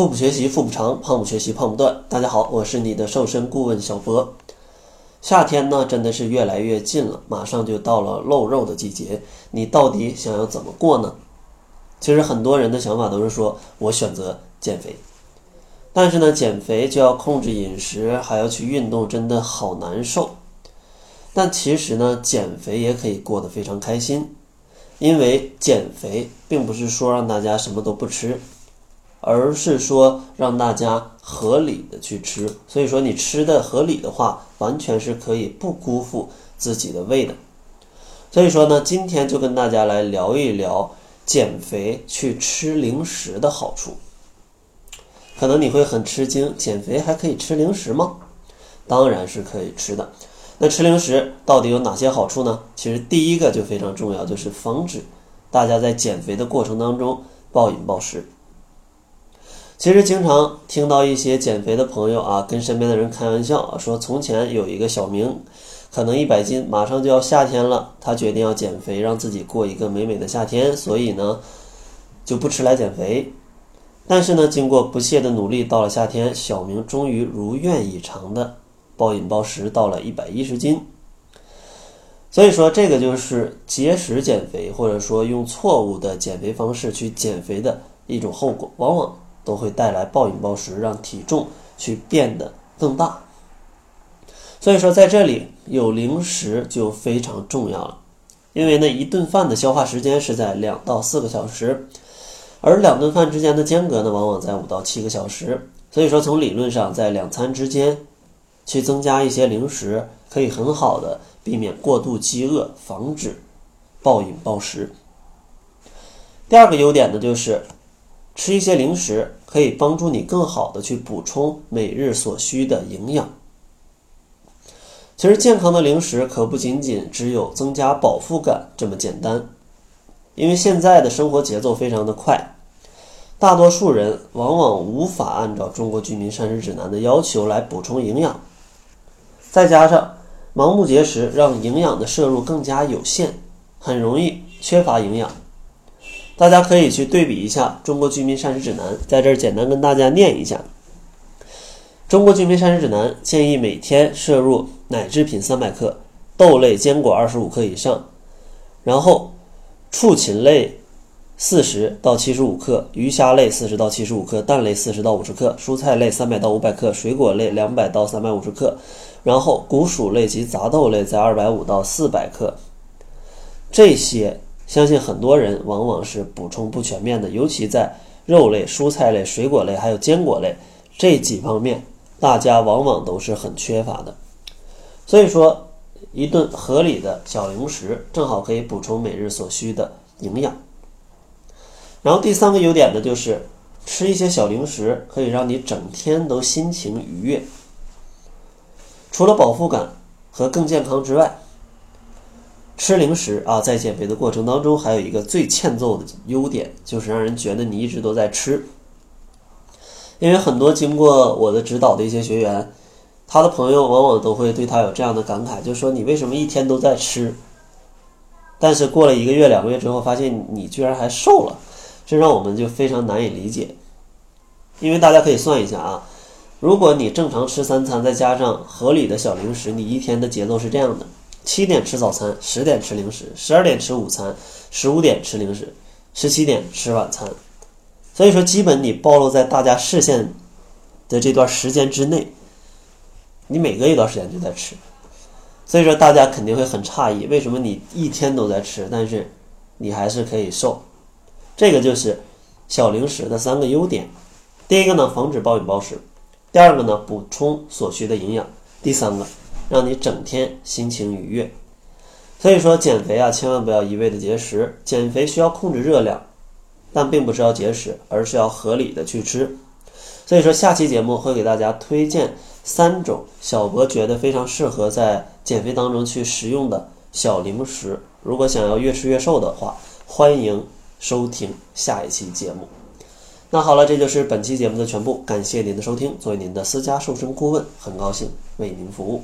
腹部学习腹部长，胖不学习胖不断。大家好，我是你的瘦身顾问小博。夏天呢，真的是越来越近了，马上就到了露肉的季节。你到底想要怎么过呢？其实很多人的想法都是说，我选择减肥。但是呢，减肥就要控制饮食，还要去运动，真的好难受。但其实呢，减肥也可以过得非常开心，因为减肥并不是说让大家什么都不吃。而是说让大家合理的去吃，所以说你吃的合理的话，完全是可以不辜负自己的胃的。所以说呢，今天就跟大家来聊一聊减肥去吃零食的好处。可能你会很吃惊，减肥还可以吃零食吗？当然是可以吃的。那吃零食到底有哪些好处呢？其实第一个就非常重要，就是防止大家在减肥的过程当中暴饮暴食。其实经常听到一些减肥的朋友啊，跟身边的人开玩笑，说从前有一个小明，可能一百斤，马上就要夏天了，他决定要减肥，让自己过一个美美的夏天，所以呢，就不吃来减肥。但是呢，经过不懈的努力，到了夏天，小明终于如愿以偿的暴饮暴食，到了一百一十斤。所以说，这个就是节食减肥，或者说用错误的减肥方式去减肥的一种后果，往往。都会带来暴饮暴食，让体重去变得更大。所以说，在这里有零食就非常重要了，因为呢，一顿饭的消化时间是在两到四个小时，而两顿饭之间的间隔呢，往往在五到七个小时。所以说，从理论上，在两餐之间去增加一些零食，可以很好的避免过度饥饿，防止暴饮暴食。第二个优点呢，就是。吃一些零食可以帮助你更好的去补充每日所需的营养。其实健康的零食可不仅仅只有增加饱腹感这么简单，因为现在的生活节奏非常的快，大多数人往往无法按照中国居民膳食指南的要求来补充营养，再加上盲目节食，让营养的摄入更加有限，很容易缺乏营养。大家可以去对比一下《中国居民膳食指南》，在这儿简单跟大家念一下：《中国居民膳食指南》建议每天摄入奶制品三百克，豆类坚果二十五克以上，然后畜禽类四十到七十五克，鱼虾类四十到七十五克，蛋类四十到五十克，蔬菜类三百到五百克，水果类两百到三百五十克，然后谷薯类及杂豆类在二百五到四百克，这些。相信很多人往往是补充不全面的，尤其在肉类、蔬菜类、水果类还有坚果类这几方面，大家往往都是很缺乏的。所以说，一顿合理的小零食正好可以补充每日所需的营养。然后第三个优点呢，就是吃一些小零食可以让你整天都心情愉悦。除了饱腹感和更健康之外，吃零食啊，在减肥的过程当中，还有一个最欠揍的优点，就是让人觉得你一直都在吃。因为很多经过我的指导的一些学员，他的朋友往往都会对他有这样的感慨，就说你为什么一天都在吃？但是过了一个月、两个月之后，发现你居然还瘦了，这让我们就非常难以理解。因为大家可以算一下啊，如果你正常吃三餐，再加上合理的小零食，你一天的节奏是这样的。七点吃早餐，十点吃零食，十二点吃午餐，十五点吃零食，十七点吃晚餐。所以说，基本你暴露在大家视线的这段时间之内，你每隔一段时间就在吃。所以说，大家肯定会很诧异，为什么你一天都在吃，但是你还是可以瘦？这个就是小零食的三个优点。第一个呢，防止暴饮暴食；第二个呢，补充所需的营养；第三个。让你整天心情愉悦，所以说减肥啊，千万不要一味的节食。减肥需要控制热量，但并不是要节食，而是要合理的去吃。所以说下期节目会给大家推荐三种小博觉得非常适合在减肥当中去食用的小零食。如果想要越吃越瘦的话，欢迎收听下一期节目。那好了，这就是本期节目的全部，感谢您的收听。作为您的私家瘦身顾问，很高兴为您服务。